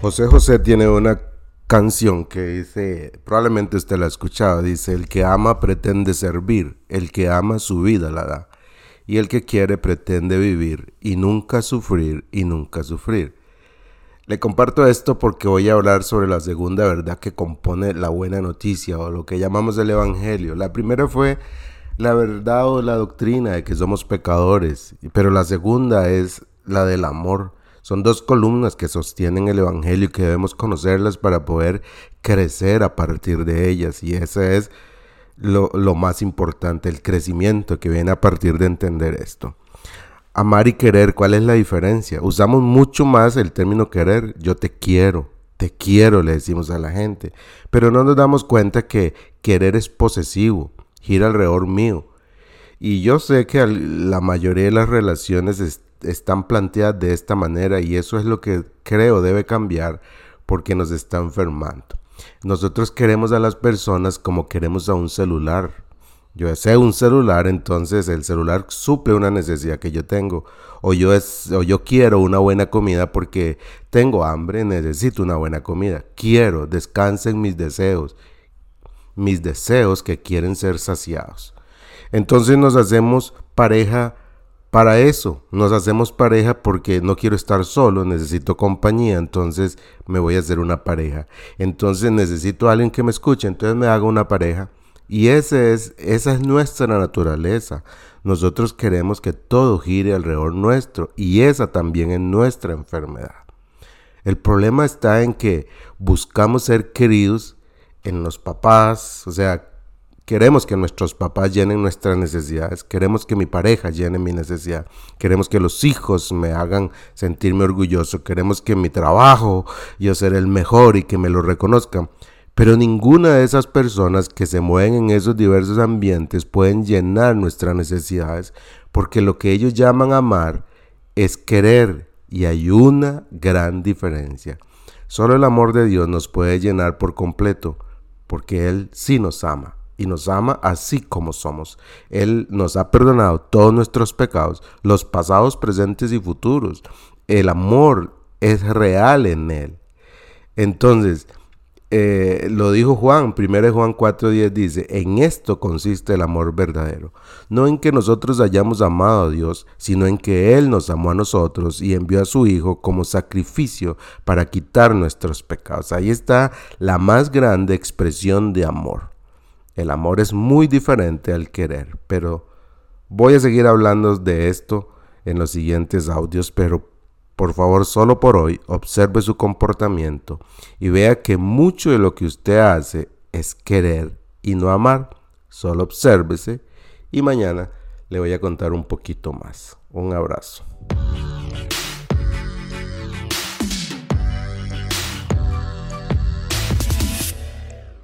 José José tiene una canción que dice, probablemente usted la ha escuchado, dice, el que ama pretende servir, el que ama su vida la da, y el que quiere pretende vivir y nunca sufrir y nunca sufrir. Le comparto esto porque voy a hablar sobre la segunda verdad que compone la buena noticia o lo que llamamos el Evangelio. La primera fue la verdad o la doctrina de que somos pecadores, pero la segunda es la del amor. Son dos columnas que sostienen el Evangelio y que debemos conocerlas para poder crecer a partir de ellas. Y ese es lo, lo más importante, el crecimiento que viene a partir de entender esto. Amar y querer, ¿cuál es la diferencia? Usamos mucho más el término querer. Yo te quiero, te quiero, le decimos a la gente. Pero no nos damos cuenta que querer es posesivo, gira alrededor mío. Y yo sé que la mayoría de las relaciones están planteadas de esta manera y eso es lo que creo debe cambiar porque nos está enfermando. Nosotros queremos a las personas como queremos a un celular. Yo deseo un celular, entonces el celular suple una necesidad que yo tengo. O yo, es, o yo quiero una buena comida porque tengo hambre, necesito una buena comida. Quiero, descansen mis deseos. Mis deseos que quieren ser saciados. Entonces nos hacemos pareja para eso. Nos hacemos pareja porque no quiero estar solo, necesito compañía, entonces me voy a hacer una pareja. Entonces necesito a alguien que me escuche, entonces me hago una pareja. Y ese es, esa es nuestra naturaleza. Nosotros queremos que todo gire alrededor nuestro y esa también es nuestra enfermedad. El problema está en que buscamos ser queridos en los papás, o sea, queremos que nuestros papás llenen nuestras necesidades, queremos que mi pareja llene mi necesidad, queremos que los hijos me hagan sentirme orgulloso, queremos que mi trabajo yo ser el mejor y que me lo reconozcan. Pero ninguna de esas personas que se mueven en esos diversos ambientes pueden llenar nuestras necesidades, porque lo que ellos llaman amar es querer y hay una gran diferencia. Solo el amor de Dios nos puede llenar por completo, porque Él sí nos ama y nos ama así como somos. Él nos ha perdonado todos nuestros pecados, los pasados, presentes y futuros. El amor es real en Él. Entonces, eh, lo dijo Juan, 1 Juan 4:10 dice, en esto consiste el amor verdadero, no en que nosotros hayamos amado a Dios, sino en que Él nos amó a nosotros y envió a su Hijo como sacrificio para quitar nuestros pecados. Ahí está la más grande expresión de amor. El amor es muy diferente al querer, pero voy a seguir hablando de esto en los siguientes audios, pero por favor, solo por hoy, observe su comportamiento y vea que mucho de lo que usted hace es querer y no amar. Solo obsérvese y mañana le voy a contar un poquito más. Un abrazo.